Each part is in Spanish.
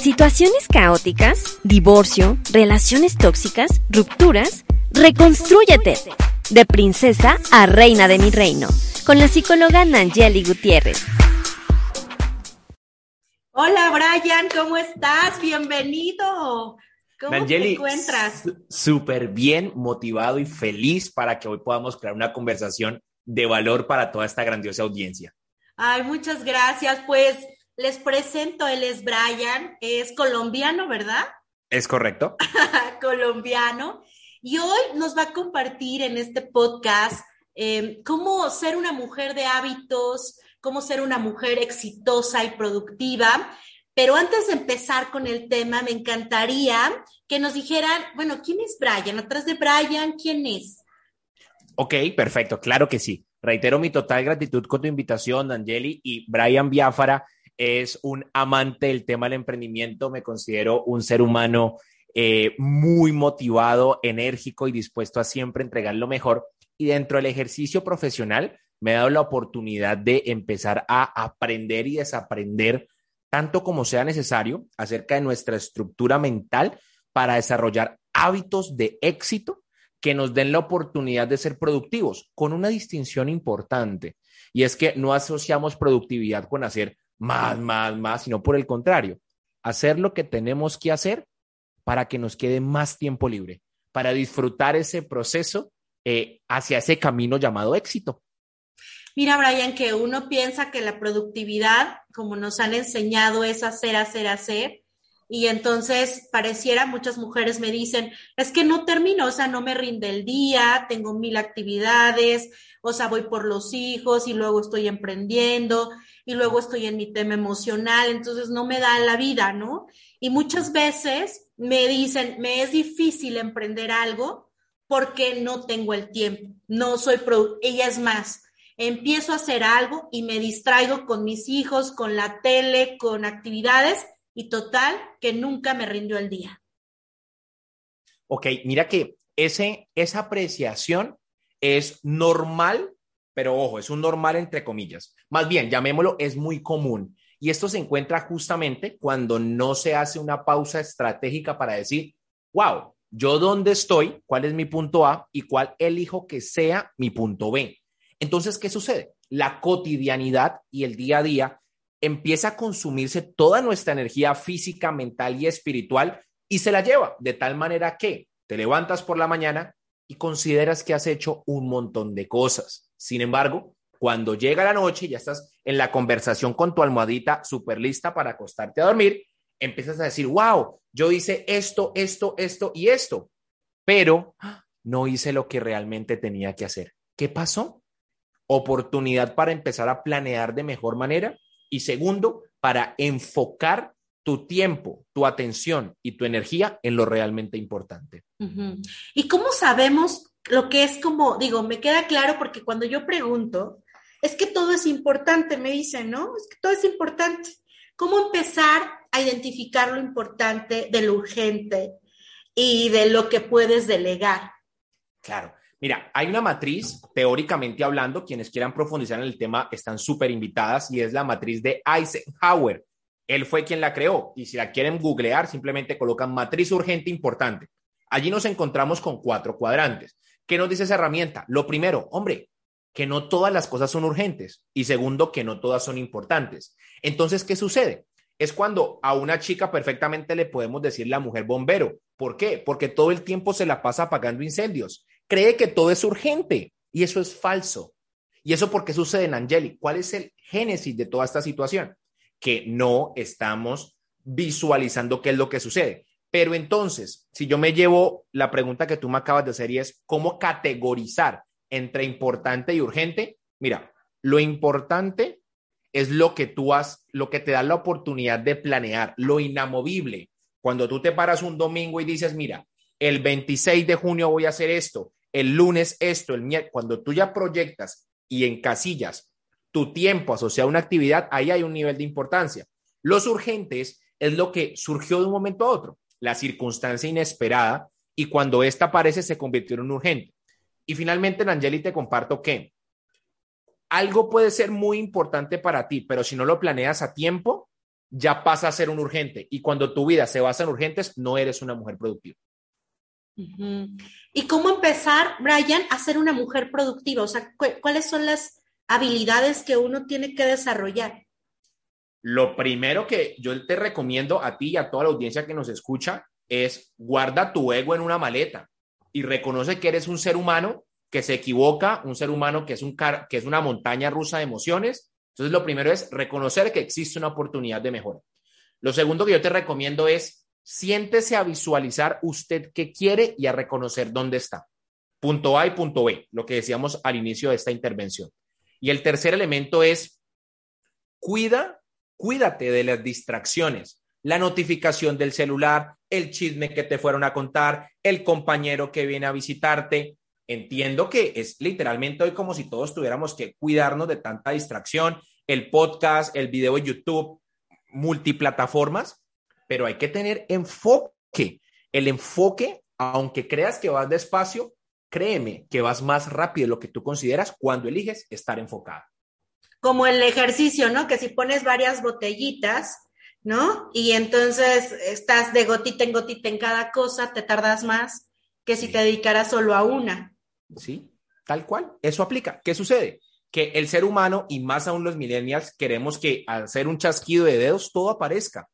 Situaciones caóticas, divorcio, relaciones tóxicas, rupturas. Reconstrúyete. De princesa a reina de mi reino. Con la psicóloga Nangeli Gutiérrez. Hola Brian, ¿cómo estás? Bienvenido. ¿Cómo te encuentras? Súper bien, motivado y feliz para que hoy podamos crear una conversación de valor para toda esta grandiosa audiencia. Ay, muchas gracias. Pues les presento, él es Brian, es colombiano, ¿verdad? Es correcto. colombiano. Y hoy nos va a compartir en este podcast em, cómo ser una mujer de hábitos, cómo ser una mujer exitosa y productiva. Pero antes de empezar con el tema, me encantaría que nos dijeran, bueno, ¿quién es Brian? Atrás de Brian, ¿quién es? Ok, perfecto, claro que sí. Reitero mi total gratitud con tu invitación, Angeli, y Brian Biafara es un amante del tema del emprendimiento, me considero un ser humano eh, muy motivado, enérgico y dispuesto a siempre entregar lo mejor. Y dentro del ejercicio profesional me he dado la oportunidad de empezar a aprender y desaprender tanto como sea necesario acerca de nuestra estructura mental para desarrollar hábitos de éxito que nos den la oportunidad de ser productivos, con una distinción importante. Y es que no asociamos productividad con hacer más, más, más, sino por el contrario, hacer lo que tenemos que hacer para que nos quede más tiempo libre, para disfrutar ese proceso eh, hacia ese camino llamado éxito. Mira, Brian, que uno piensa que la productividad, como nos han enseñado, es hacer, hacer, hacer. Y entonces pareciera, muchas mujeres me dicen, es que no termino, o sea, no me rinde el día, tengo mil actividades, o sea, voy por los hijos y luego estoy emprendiendo y luego estoy en mi tema emocional, entonces no me da la vida, ¿no? Y muchas veces me dicen, me es difícil emprender algo porque no tengo el tiempo, no soy, pro ella es más, empiezo a hacer algo y me distraigo con mis hijos, con la tele, con actividades y total que nunca me rindió el día. Ok, mira que ese, esa apreciación es normal, pero ojo, es un normal entre comillas. Más bien, llamémoslo, es muy común. Y esto se encuentra justamente cuando no se hace una pausa estratégica para decir, wow, yo dónde estoy, cuál es mi punto A y cuál elijo que sea mi punto B. Entonces, ¿qué sucede? La cotidianidad y el día a día empieza a consumirse toda nuestra energía física, mental y espiritual y se la lleva de tal manera que te levantas por la mañana y consideras que has hecho un montón de cosas. Sin embargo, cuando llega la noche, ya estás en la conversación con tu almohadita súper lista para acostarte a dormir, empiezas a decir, wow, yo hice esto, esto, esto y esto, pero no hice lo que realmente tenía que hacer. ¿Qué pasó? Oportunidad para empezar a planear de mejor manera y segundo, para enfocar tu tiempo, tu atención y tu energía en lo realmente importante. ¿Y cómo sabemos lo que es como, digo, me queda claro porque cuando yo pregunto, es que todo es importante, me dicen, ¿no? Es que todo es importante. ¿Cómo empezar a identificar lo importante de lo urgente y de lo que puedes delegar? Claro. Mira, hay una matriz, teóricamente hablando, quienes quieran profundizar en el tema están súper invitadas y es la matriz de Eisenhower. Él fue quien la creó y si la quieren googlear, simplemente colocan matriz urgente importante. Allí nos encontramos con cuatro cuadrantes. ¿Qué nos dice esa herramienta? Lo primero, hombre, que no todas las cosas son urgentes y segundo, que no todas son importantes. Entonces, ¿qué sucede? Es cuando a una chica perfectamente le podemos decir la mujer bombero. ¿Por qué? Porque todo el tiempo se la pasa apagando incendios. Cree que todo es urgente y eso es falso. ¿Y eso por qué sucede en Angeli? ¿Cuál es el génesis de toda esta situación? que no estamos visualizando qué es lo que sucede. Pero entonces, si yo me llevo la pregunta que tú me acabas de hacer y es cómo categorizar entre importante y urgente, mira, lo importante es lo que tú has, lo que te da la oportunidad de planear, lo inamovible. Cuando tú te paras un domingo y dices, mira, el 26 de junio voy a hacer esto, el lunes esto, el miércoles, cuando tú ya proyectas y encasillas tu tiempo asociado a una actividad, ahí hay un nivel de importancia. Los urgentes es lo que surgió de un momento a otro, la circunstancia inesperada y cuando esta aparece se convirtió en un urgente. Y finalmente, Angeli, te comparto que algo puede ser muy importante para ti, pero si no lo planeas a tiempo, ya pasa a ser un urgente. Y cuando tu vida se basa en urgentes, no eres una mujer productiva. ¿Y cómo empezar, Brian, a ser una mujer productiva? O sea, ¿cuáles son las habilidades que uno tiene que desarrollar? Lo primero que yo te recomiendo a ti y a toda la audiencia que nos escucha es guarda tu ego en una maleta y reconoce que eres un ser humano que se equivoca, un ser humano que es, un que es una montaña rusa de emociones. Entonces, lo primero es reconocer que existe una oportunidad de mejora. Lo segundo que yo te recomiendo es siéntese a visualizar usted qué quiere y a reconocer dónde está. Punto A y punto B, lo que decíamos al inicio de esta intervención. Y el tercer elemento es cuida, cuídate de las distracciones, la notificación del celular, el chisme que te fueron a contar, el compañero que viene a visitarte. Entiendo que es literalmente hoy como si todos tuviéramos que cuidarnos de tanta distracción, el podcast, el video de YouTube, multiplataformas, pero hay que tener enfoque. El enfoque, aunque creas que vas despacio, créeme que vas más rápido de lo que tú consideras cuando eliges estar enfocado. Como el ejercicio, ¿no? Que si pones varias botellitas, ¿no? Y entonces estás de gotita en gotita en cada cosa, te tardas más que si te dedicaras solo a una. Sí, tal cual. Eso aplica. ¿Qué sucede? Que el ser humano y más aún los millennials queremos que al hacer un chasquido de dedos todo aparezca.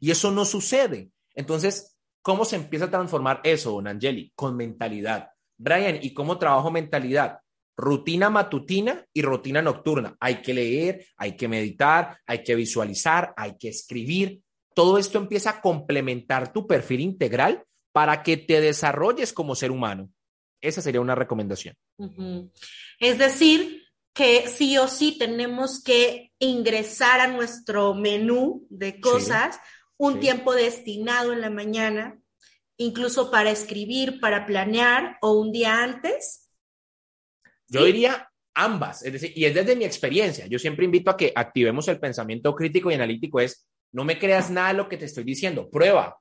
Y eso no sucede. Entonces, ¿cómo se empieza a transformar eso, don Angeli? Con mentalidad. Brian, ¿y cómo trabajo mentalidad? Rutina matutina y rutina nocturna. Hay que leer, hay que meditar, hay que visualizar, hay que escribir. Todo esto empieza a complementar tu perfil integral para que te desarrolles como ser humano. Esa sería una recomendación. Es decir, que sí o sí tenemos que ingresar a nuestro menú de cosas un tiempo destinado en la mañana, incluso para escribir, para planear o un día antes. Yo diría ambas, es decir, y es desde mi experiencia. Yo siempre invito a que activemos el pensamiento crítico y analítico, es no me creas nada de lo que te estoy diciendo, prueba,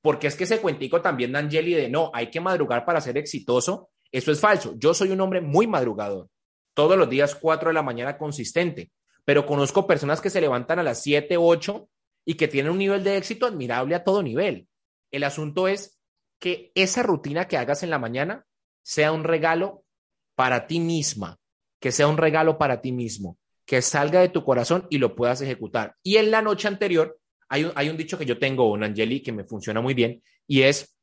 porque es que ese cuentico también de Angeli de no, hay que madrugar para ser exitoso, eso es falso. Yo soy un hombre muy madrugador, todos los días 4 de la mañana consistente, pero conozco personas que se levantan a las 7, 8 y que tienen un nivel de éxito admirable a todo nivel. El asunto es que esa rutina que hagas en la mañana sea un regalo para ti misma, que sea un regalo para ti mismo, que salga de tu corazón y lo puedas ejecutar. Y en la noche anterior, hay un, hay un dicho que yo tengo, un Angeli, que me funciona muy bien, y es,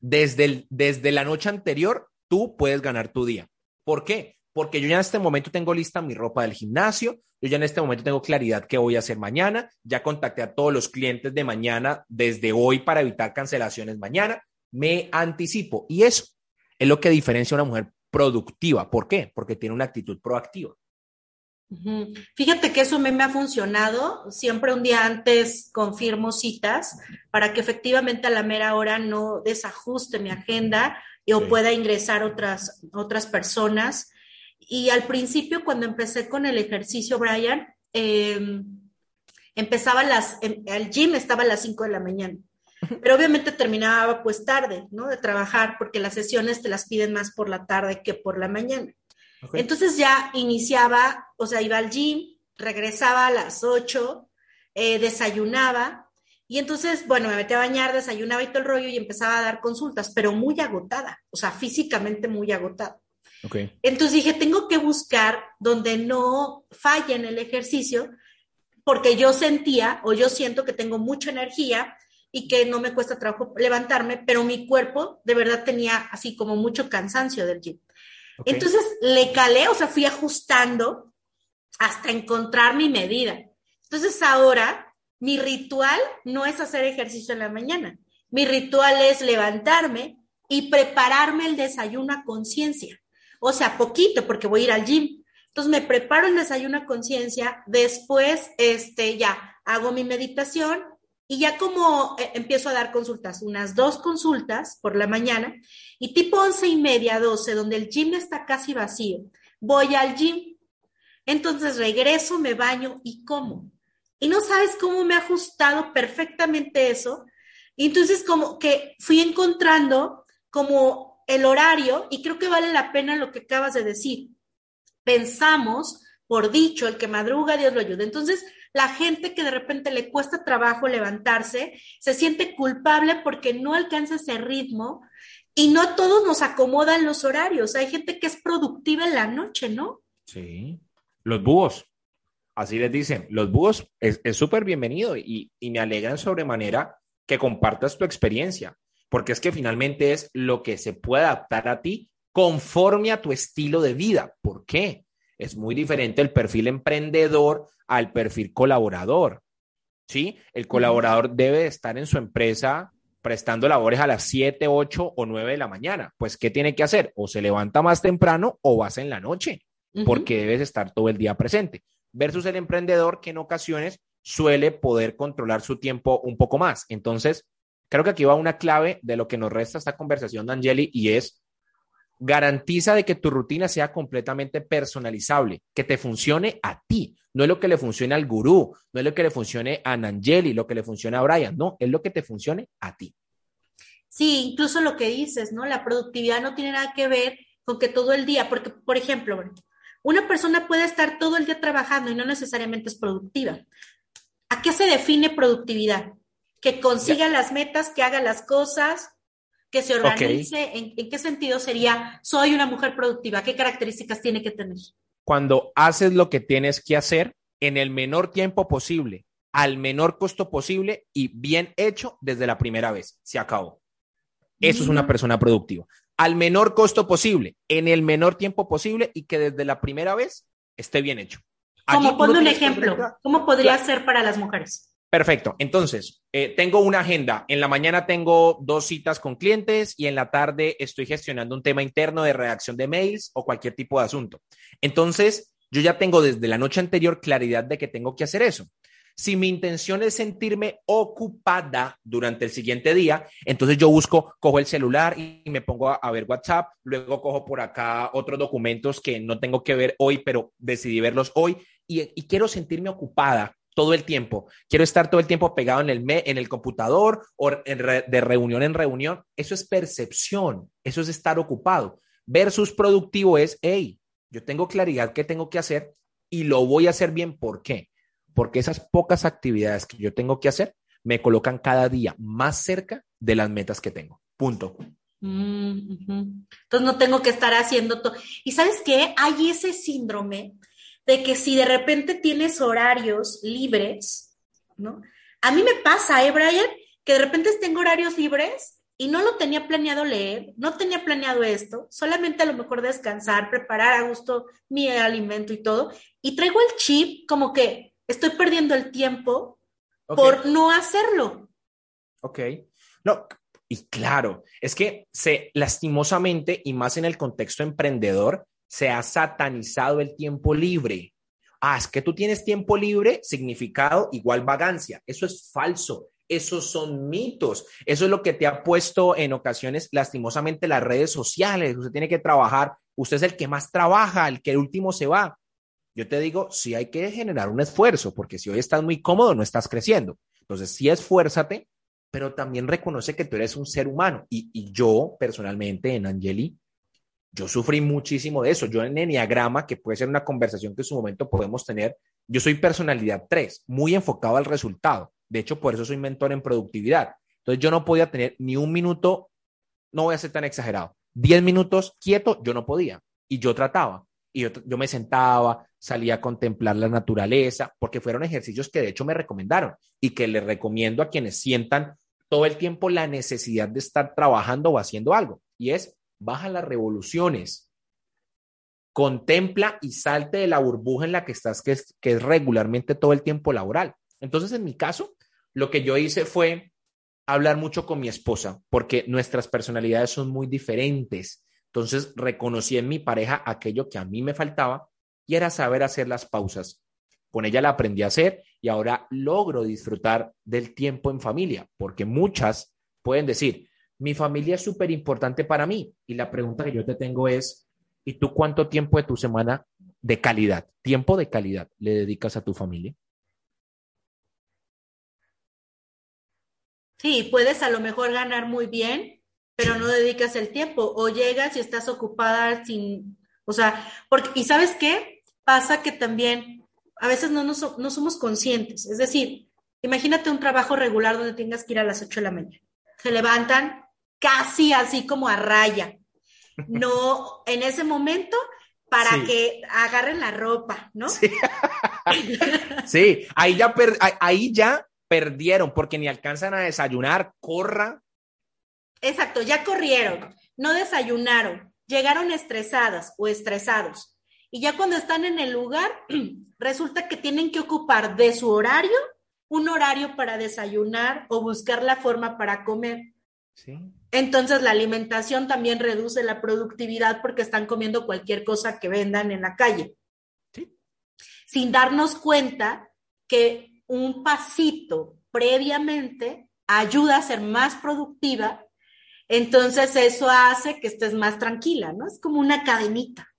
desde, desde la noche anterior, tú puedes ganar tu día. ¿Por qué? Porque yo ya en este momento tengo lista mi ropa del gimnasio, yo ya en este momento tengo claridad qué voy a hacer mañana, ya contacté a todos los clientes de mañana desde hoy para evitar cancelaciones mañana, me anticipo y eso es lo que diferencia a una mujer productiva. ¿Por qué? Porque tiene una actitud proactiva. Fíjate que eso me, me ha funcionado. Siempre un día antes confirmo citas para que efectivamente a la mera hora no desajuste mi agenda o pueda ingresar otras, otras personas. Y al principio, cuando empecé con el ejercicio, Brian, em, empezaba las, el gym estaba a las 5 de la mañana. Pero obviamente terminaba pues tarde, ¿no? De trabajar, porque las sesiones te las piden más por la tarde que por la mañana. Entonces ya iniciaba, o sea, iba al gym, regresaba a las 8, eh, desayunaba, y entonces, bueno, me metí a bañar, desayunaba y todo el rollo y empezaba a dar consultas, pero muy agotada, o sea, físicamente muy agotada. Entonces dije, tengo que buscar donde no falle en el ejercicio, porque yo sentía o yo siento que tengo mucha energía y que no me cuesta trabajo levantarme, pero mi cuerpo de verdad tenía así como mucho cansancio del gym. Entonces le calé, o sea, fui ajustando hasta encontrar mi medida. Entonces ahora mi ritual no es hacer ejercicio en la mañana. Mi ritual es levantarme y prepararme el desayuno a conciencia. O sea, poquito, porque voy a ir al gym. Entonces me preparo el desayuno a conciencia, después este, ya hago mi meditación y ya como eh, empiezo a dar consultas, unas dos consultas por la mañana y tipo once y media, doce, donde el gym está casi vacío, voy al gym. Entonces regreso, me baño y como. Y no sabes cómo me ha ajustado perfectamente eso. Y entonces como que fui encontrando como el horario y creo que vale la pena lo que acabas de decir. Pensamos, por dicho, el que madruga, Dios lo ayuda. Entonces, la gente que de repente le cuesta trabajo levantarse, se siente culpable porque no alcanza ese ritmo y no todos nos acomodan los horarios. Hay gente que es productiva en la noche, ¿no? Sí. Los búhos, así les dicen, los búhos es súper bienvenido y, y me alegran sobremanera que compartas tu experiencia, porque es que finalmente es lo que se puede adaptar a ti conforme a tu estilo de vida. ¿Por qué? Es muy diferente el perfil emprendedor al perfil colaborador. ¿Sí? El colaborador debe estar en su empresa prestando labores a las 7, 8 o 9 de la mañana. Pues, ¿qué tiene que hacer? O se levanta más temprano o vas en la noche, porque debes estar todo el día presente. Versus el emprendedor que en ocasiones suele poder controlar su tiempo un poco más. Entonces, creo que aquí va una clave de lo que nos resta esta conversación, Angeli, y es Garantiza de que tu rutina sea completamente personalizable, que te funcione a ti. No es lo que le funcione al gurú, no es lo que le funcione a Nangeli, lo que le funcione a Brian, no, es lo que te funcione a ti. Sí, incluso lo que dices, ¿no? La productividad no tiene nada que ver con que todo el día, porque, por ejemplo, una persona puede estar todo el día trabajando y no necesariamente es productiva. ¿A qué se define productividad? Que consiga las metas, que haga las cosas, que se organice, ¿en, qué sentido sería soy una mujer productiva? ¿Qué características tiene que tener? Cuando haces lo que tienes que hacer en el menor tiempo posible, al menor costo posible y bien hecho desde la primera vez. Se acabó. Eso es una persona productiva. Al menor costo posible, en el menor tiempo posible y que desde la primera vez esté bien hecho. Como ponme un ejemplo, ¿cómo podría ser para las mujeres? Perfecto. Entonces, eh, tengo una agenda. En la mañana tengo dos citas con clientes y en la tarde estoy gestionando un tema interno de redacción de mails o cualquier tipo de asunto. Entonces, yo ya tengo desde la noche anterior claridad de que tengo que hacer eso. Si mi intención es sentirme ocupada durante el siguiente día, entonces yo busco, cojo el celular y me pongo a, ver WhatsApp, luego cojo por acá otros documentos que no tengo que ver hoy, pero decidí verlos hoy y quiero sentirme ocupada todo el tiempo. Quiero estar todo el tiempo pegado en el, en el computador o de reunión en reunión. Eso es percepción, eso es estar ocupado. Versus productivo es, hey, yo tengo claridad qué tengo que hacer y lo voy a hacer bien. ¿Por qué? Porque esas pocas actividades que yo tengo que hacer me colocan cada día más cerca de las metas que tengo. Punto. Mm, Entonces no tengo que estar haciendo todo. Y sabes qué? Hay ese síndrome de que si de repente tienes horarios libres, ¿no? A mí me pasa, ¿eh, Brian? Que de repente tengo horarios libres y no lo tenía planeado leer, no tenía planeado esto, solamente a lo mejor descansar, preparar a gusto mi alimento y todo, y traigo el chip como que estoy perdiendo el tiempo por no hacerlo. Ok. No, y claro, es que se lastimosamente, y más en el contexto emprendedor, se ha satanizado el tiempo libre. Ah, es que tú tienes tiempo libre, significado igual vagancia. Eso es falso. Esos son mitos. Eso es lo que te ha puesto en ocasiones lastimosamente las redes sociales. Usted tiene que trabajar. Usted es el que más trabaja, el que último se va. Yo te digo, sí hay que generar un esfuerzo, porque si hoy estás muy cómodo, no estás creciendo. Entonces, sí esfuérzate, pero también reconoce que tú eres un ser humano. Y, y yo, personalmente, en Angeli, yo sufrí muchísimo de eso. Yo en Enneagrama, que puede ser una conversación que en su momento podemos tener, yo soy personalidad 3, muy enfocado al resultado. De hecho, por eso soy mentor en productividad. Entonces yo no podía tener ni un minuto, no voy a ser tan exagerado, 10 minutos quieto, yo no podía. Y yo trataba. Y yo, yo me sentaba, salía a contemplar la naturaleza, porque fueron ejercicios que de hecho me recomendaron y que les recomiendo a quienes sientan todo el tiempo la necesidad de estar trabajando o haciendo algo. Y es baja las revoluciones, contempla y salte de la burbuja en la que estás, que es, que es regularmente todo el tiempo laboral. Entonces, en mi caso, lo que yo hice fue hablar mucho con mi esposa, porque nuestras personalidades son muy diferentes. Entonces, reconocí en mi pareja aquello que a mí me faltaba y era saber hacer las pausas. Con ella la aprendí a hacer y ahora logro disfrutar del tiempo en familia, porque muchas pueden decir, mi familia es súper importante para mí. Y la pregunta que yo te tengo es, ¿y tú cuánto tiempo de tu semana de calidad, tiempo de calidad, le dedicas a tu familia? Sí, puedes a lo mejor ganar muy bien, pero no dedicas el tiempo o llegas y estás ocupada sin, o sea, porque, y sabes qué? Pasa que también a veces no, no somos conscientes. Es decir, imagínate un trabajo regular donde tengas que ir a las 8 de la mañana. Se levantan casi así como a raya. No, en ese momento para que agarren la ropa, ¿no? Sí, ahí, ya ahí ya perdieron porque ni alcanzan a desayunar, corra. Exacto, ya corrieron, no desayunaron, llegaron estresadas o estresados. Y ya cuando están en el lugar, resulta que tienen que ocupar de su horario un horario para desayunar o buscar la forma para comer. Sí. Entonces la alimentación también reduce la productividad porque están comiendo cualquier cosa que vendan en la calle. Sin darnos cuenta que un pasito previamente ayuda a ser más productiva, entonces eso hace que estés más tranquila, ¿no? Es como una cadenita.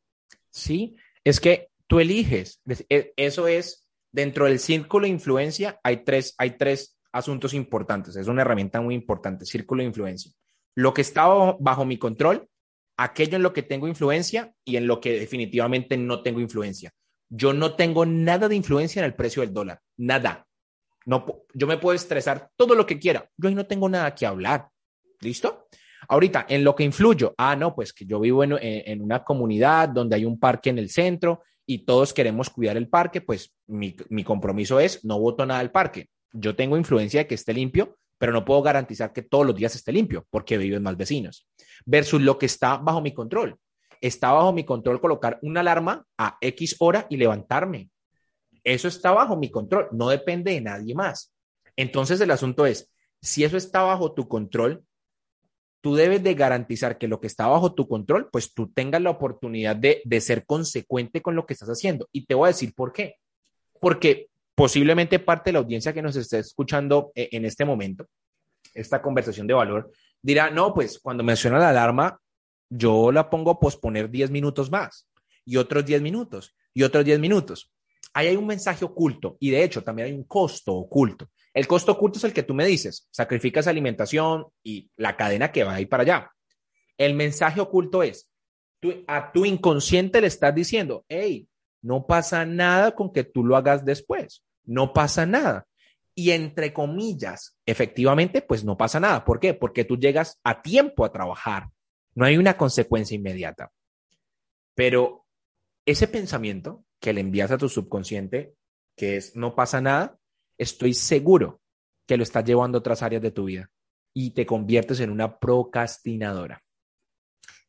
Sí, es que tú eliges, e, eso es, dentro del círculo de influencia hay tres, hay tres asuntos importantes, es una herramienta muy importante, círculo de influencia lo que está bajo, mi control, aquello en lo que tengo influencia y en lo que definitivamente no tengo influencia. Yo no tengo nada de influencia en el precio del dólar, nada. No, yo me puedo estresar todo lo que quiera. Yo ahí no tengo nada que hablar. ¿Listo? Ahorita, en lo que influyo, ah, no, pues que yo vivo en, en, una comunidad donde hay un parque en el centro y todos queremos cuidar el parque, pues mi, mi compromiso es no voto nada al parque. Yo tengo influencia de que esté limpio, pero no puedo garantizar que todos los días esté limpio porque viven más vecinos. Versus lo que está bajo mi control. Está bajo mi control colocar una alarma a X hora y levantarme. Eso está bajo mi control, no depende de nadie más. Entonces el asunto es, si eso está bajo tu control, tú debes de garantizar que lo que está bajo tu control, pues tú tengas la oportunidad de, de ser consecuente con lo que estás haciendo. Y te voy a decir por qué. Porque posiblemente parte de la audiencia que nos esté escuchando eh, en este momento, esta conversación de valor, dirá, no, pues cuando menciona la alarma, yo la pongo a posponer 10 minutos más y otros 10 minutos y otros 10 minutos. Ahí hay un mensaje oculto y de hecho también hay un costo oculto. El costo oculto es el que tú me dices, sacrificas alimentación y la cadena que va ahí para allá. El mensaje oculto es, a tu inconsciente le estás diciendo, hey, no pasa nada con que tú lo hagas después. No pasa nada. Y entre comillas, efectivamente, pues no pasa nada. ¿Por qué? Porque tú llegas a tiempo a trabajar. No hay una consecuencia inmediata. Pero ese pensamiento que le envías a tu subconsciente, que es no pasa nada, estoy seguro que lo estás llevando a otras áreas de tu vida y te conviertes en una procrastinadora.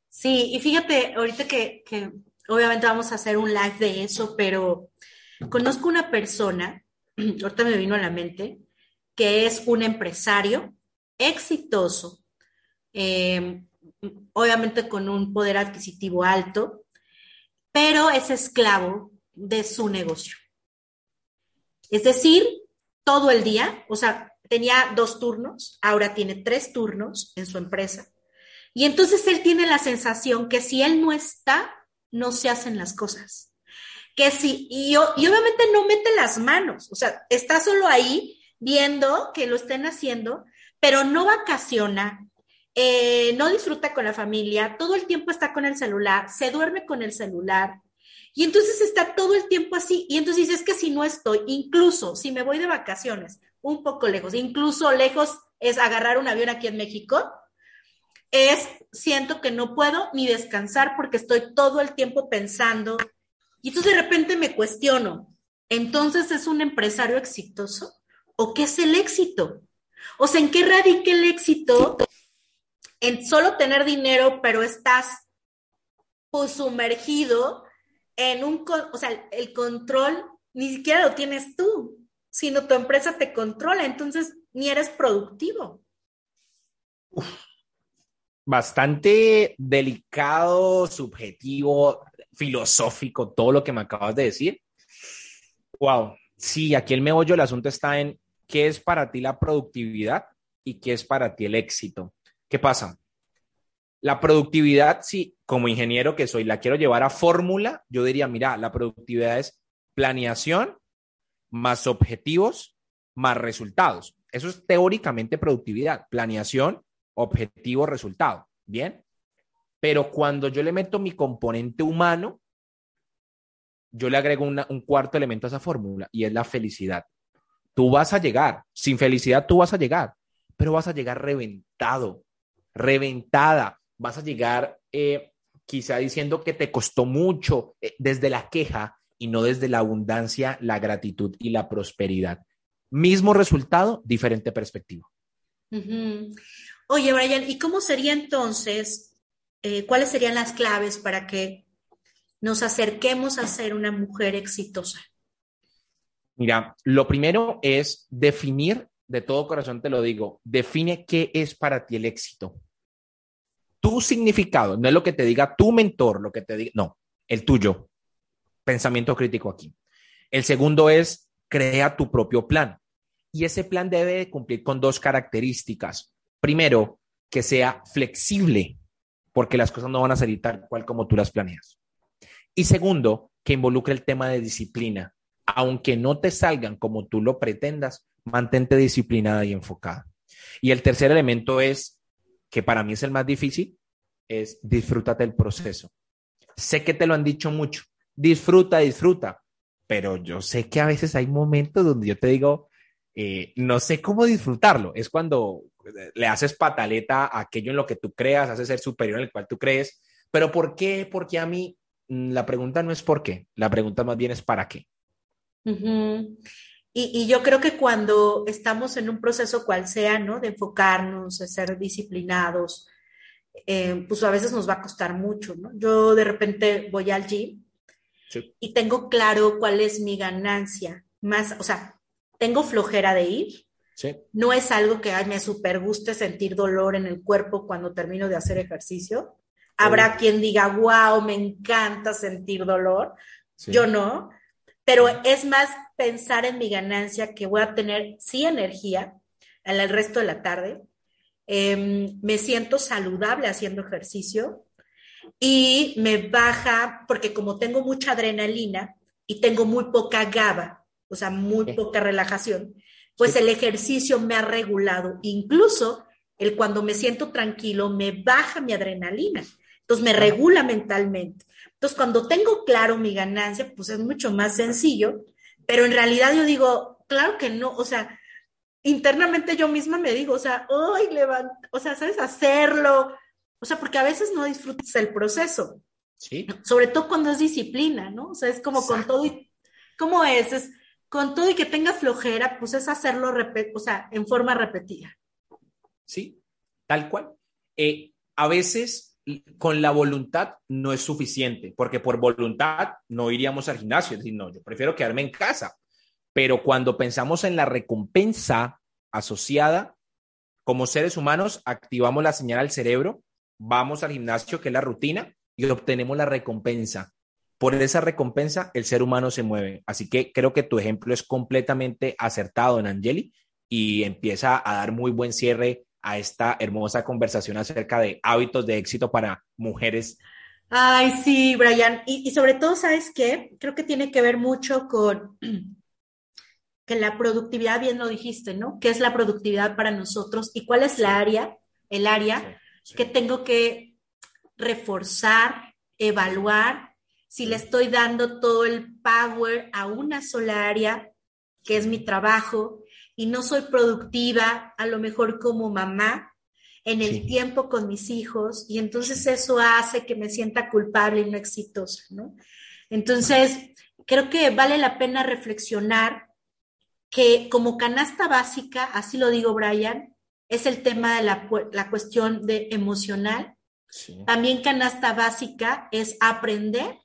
Sí, y fíjate, ahorita que, que Obviamente vamos a hacer un live de eso, pero conozco una persona, ahorita me vino a la mente, que es un empresario exitoso, eh, obviamente con un poder adquisitivo alto, pero es esclavo de su negocio. Es decir, todo el día, o sea, tenía dos turnos, ahora tiene tres turnos en su empresa. Y entonces él tiene la sensación que si él no está, no se hacen las cosas. Que sí, y, obviamente no mete las manos, o sea, está solo ahí viendo que lo estén haciendo, pero no vacaciona, eh, no disfruta con la familia, todo el tiempo está con el celular, se duerme con el celular. Y entonces está todo el tiempo así. Y entonces dices que si no estoy, incluso si me voy de vacaciones, un poco lejos, incluso lejos es agarrar un avión aquí en México, es siento que no puedo ni descansar porque estoy todo el tiempo pensando. Y entonces de repente me cuestiono, ¿entonces es un empresario exitoso? ¿O qué es el éxito? O sea, ¿en qué radica el éxito? En solo tener dinero, pero estás pues, sumergido en un, o sea, el control ni siquiera lo tienes tú, sino tu empresa te controla, entonces ni eres productivo bastante delicado, subjetivo, filosófico, todo lo que me acabas de decir. Wow, sí, aquí el meollo del asunto está en qué es para ti la productividad y qué es para ti el éxito. ¿Qué pasa? La productividad, sí, como ingeniero que soy, la quiero llevar a fórmula, yo diría, mira, la productividad es planeación más objetivos más resultados. Eso es teóricamente productividad, planeación objetivo, resultado. Bien. Pero cuando yo le meto mi componente humano, yo le agrego un cuarto elemento a esa fórmula y es la felicidad. Tú vas a llegar, sin felicidad tú vas a llegar, pero vas a llegar reventado, reventada, vas a llegar eh, quizá diciendo que te costó mucho eh, desde la queja y no desde la abundancia, la gratitud y la prosperidad. Mismo resultado, diferente perspectiva. Oye, Brian, ¿y cómo sería entonces, eh, cuáles serían las claves para que nos acerquemos a ser una mujer exitosa? Mira, lo primero es definir, de todo corazón te lo digo, define qué es para ti el éxito. Tu significado, no es lo que te diga tu mentor, lo que te diga, no, el tuyo. Pensamiento crítico aquí. El segundo es crea tu propio plan. Y ese plan debe cumplir con dos características. Primero, que sea flexible, porque las cosas no van a salir tal cual como tú las planeas. Y segundo, que involucre el tema de disciplina. Aunque no te salgan como tú lo pretendas, mantente disciplinada y enfocada. Y el tercer elemento es, que para mí es el más difícil, es disfrútate el proceso. Sé que te lo han dicho mucho, disfruta, disfruta, pero yo sé que a veces hay momentos donde yo te digo, eh, no sé cómo disfrutarlo. Es cuando le haces pataleta a aquello en lo que tú creas, haces ser superior en el cual tú crees. Pero ¿por qué? Porque a mí mm, la pregunta no es por qué, la pregunta más bien es para qué. y, yo creo que cuando estamos en un proceso cual sea, ¿no? De enfocarnos, de ser disciplinados, eh, pues a veces nos va a costar mucho, ¿no? Yo de repente voy al gym y tengo claro cuál es mi ganancia, más, o sea, tengo flojera de ir, no es algo que me super guste sentir dolor en el cuerpo cuando termino de hacer ejercicio. Habrá quien diga, wow, me encanta sentir dolor. Yo no. Pero es más pensar en mi ganancia que voy a tener sí energía en el resto de la tarde. Em, me siento saludable haciendo ejercicio y me baja, porque como tengo mucha adrenalina y tengo muy poca GABA, o sea, muy poca relajación, pues el ejercicio me ha regulado. Incluso el cuando me siento tranquilo me baja mi adrenalina. Entonces me regula mentalmente. Entonces cuando tengo claro mi ganancia, pues es mucho más sencillo, pero en realidad yo digo, claro que no, o sea, internamente yo misma me digo, o sea, hoy levanta, o sea, sabes hacerlo, o sea, porque a veces no disfrutas el proceso. Sí. Sobre todo cuando es disciplina, ¿no? O sea, es como con todo y, ¿cómo es? Es con todo y que tenga flojera, pues es hacerlo, o sea, en forma repetida. Sí, tal cual. Eh, a veces con la voluntad no es suficiente, porque por voluntad no iríamos al gimnasio, es decir, no, yo prefiero quedarme en casa. Pero cuando pensamos en la recompensa asociada, como seres humanos, activamos la señal al cerebro, vamos al gimnasio, que es la rutina, y obtenemos la recompensa por esa recompensa el ser humano se mueve. Así que creo que tu ejemplo es completamente acertado en Angeli y empieza a dar muy buen cierre a esta hermosa conversación acerca de hábitos de éxito para mujeres. Ay, sí, Brian. Y, sobre todo, ¿sabes qué? Creo que tiene que ver mucho con que la productividad, bien lo dijiste, ¿no? ¿Qué es la productividad para nosotros y cuál es la área, el área que tengo que reforzar, evaluar si le estoy dando todo el power a una sola área, que es mi trabajo, y no soy productiva, a lo mejor como mamá, en el tiempo con mis hijos, y entonces eso hace que me sienta culpable y no exitosa, ¿no? Entonces, creo que vale la pena reflexionar que como canasta básica, así lo digo Brian, es el tema de la, la cuestión de emocional. También canasta básica es aprender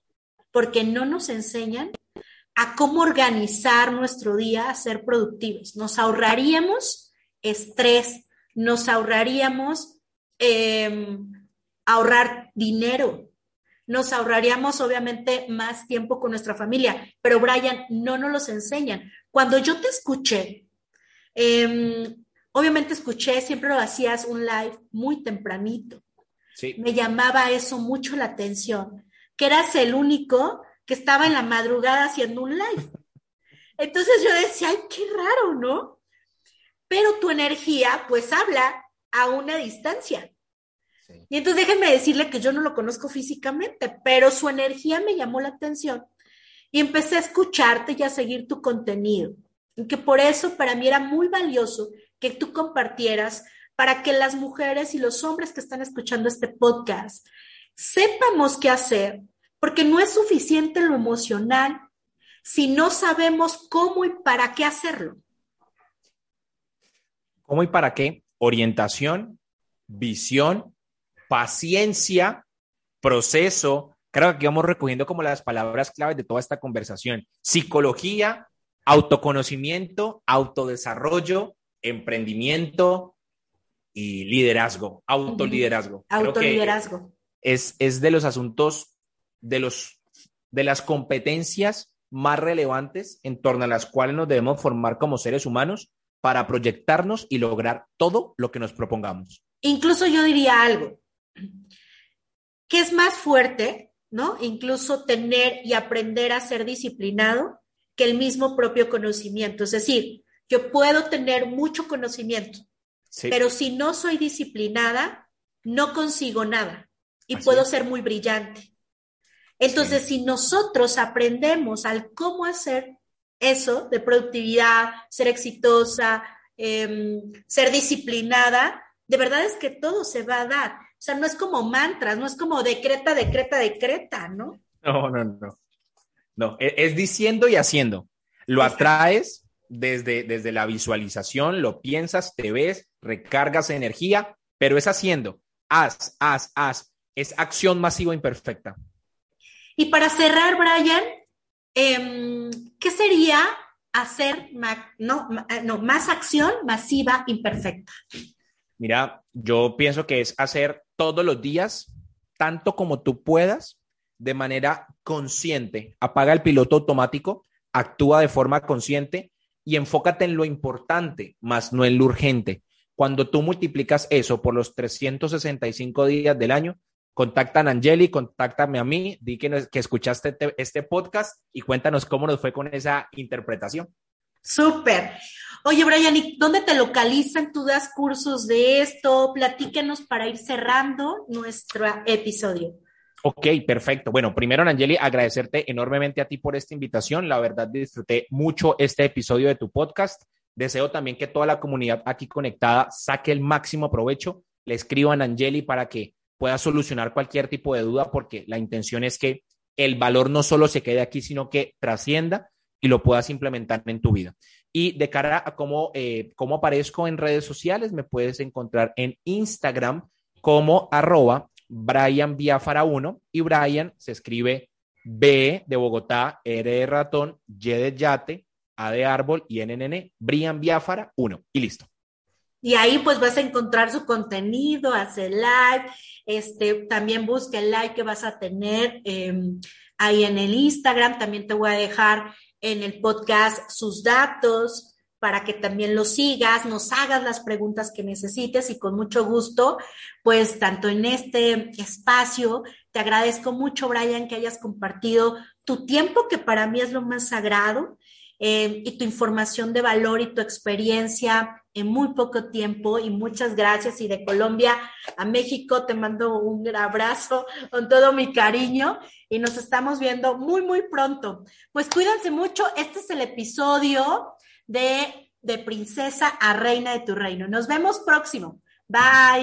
porque no nos enseñan a cómo organizar nuestro día a ser productivos. Nos ahorraríamos estrés, nos ahorraríamos em, ahorrar dinero, nos ahorraríamos obviamente más tiempo con nuestra familia, pero Brian, no nos los enseñan. Cuando yo te escuché, em, obviamente escuché, siempre lo hacías un live muy tempranito. Me llamaba eso mucho la atención que eras el único que estaba en la madrugada haciendo un live. Entonces yo decía, ay, qué raro, ¿no? Pero tu energía, pues habla a una distancia. Y entonces déjenme decirle que yo no lo conozco físicamente, pero su energía me llamó la atención. y empecé a escucharte y a seguir tu contenido. Y que por eso para mí era muy valioso que tú compartieras para que las mujeres y los hombres que están escuchando este podcast sepamos qué hacer, porque no es suficiente lo emocional si no sabemos cómo y para qué hacerlo. ¿Cómo y para qué? Orientación, visión, paciencia, proceso. Creo que vamos recogiendo como las palabras claves de toda esta conversación. Psicología, autoconocimiento, autodesarrollo, emprendimiento y liderazgo, autoliderazgo. Autoliderazgo. Es, es de los asuntos, de, los, de las competencias más relevantes en torno a las cuales nos debemos formar como seres humanos para proyectarnos y lograr todo lo que nos propongamos. Incluso yo diría algo, que es más fuerte, ¿no? Incluso tener y aprender a ser disciplinado que el mismo propio conocimiento. Es decir, yo puedo tener mucho conocimiento, pero si no soy disciplinada, no consigo nada y puedo ser muy brillante. Entonces, si nosotros aprendemos al cómo hacer eso de productividad, ser exitosa, em, ser disciplinada, de verdad es que todo se va a dar. O sea, no es como mantras, no es como decreta, decreta, decreta, ¿no? No, no, no. No, e, es, diciendo y haciendo. Lo atraes desde, desde la visualización, lo piensas, te ves, recargas energía, pero es haciendo. Haz, haz, haz. Es acción masiva imperfecta. Y para cerrar, Brian, em, ¿qué sería hacer no, más acción masiva imperfecta? Mira, yo pienso que es hacer todos los días, tanto como tú puedas, de manera consciente. Apaga el piloto automático, actúa de forma consciente y enfócate en lo importante, más no en lo urgente. Cuando tú multiplicas eso por los 365 días del año, contacta a Angeli, contáctame a mí, di que, que escuchaste este, este podcast y cuéntanos cómo nos fue con esa interpretación. Súper. Oye, Brian, ¿y dónde te localizan? ¿Tú das cursos de esto? Platícanos para ir cerrando nuestro episodio. Ok, perfecto. Bueno, primero, Angeli, agradecerte enormemente a ti por esta invitación. La verdad, disfruté mucho este episodio de tu podcast. Deseo también que toda la comunidad aquí conectada saque el máximo provecho. Le escribo a Angeli para que pueda solucionar cualquier tipo de duda, porque la intención es que el valor no solo se quede aquí, sino que trascienda y lo puedas implementar en tu vida. Y de cara a cómo, eh, cómo aparezco en redes sociales, me puedes encontrar en Instagram como arroba Brian Biafara 1 y Brian se escribe B de Bogotá, R de ratón, Y de yate, A de árbol y NNN, Brian Biafara 1 y listo. Y ahí pues vas a encontrar su contenido, hace live, este, también busca el like que vas a tener em, ahí en el Instagram, también te voy a dejar en el podcast sus datos, para que también lo sigas, nos hagas las preguntas que necesites y con mucho gusto, pues tanto en este espacio, te agradezco mucho, Brian, que hayas compartido tu tiempo, que para mí es lo más sagrado, eh, y tu información de valor y tu experiencia en muy poco tiempo. Y muchas gracias. Y de Colombia a México te mando un abrazo con todo mi cariño y nos estamos viendo muy, muy pronto. Pues cuídense mucho. Este es el episodio de, de princesa a reina de tu reino. Nos vemos próximo. Bye.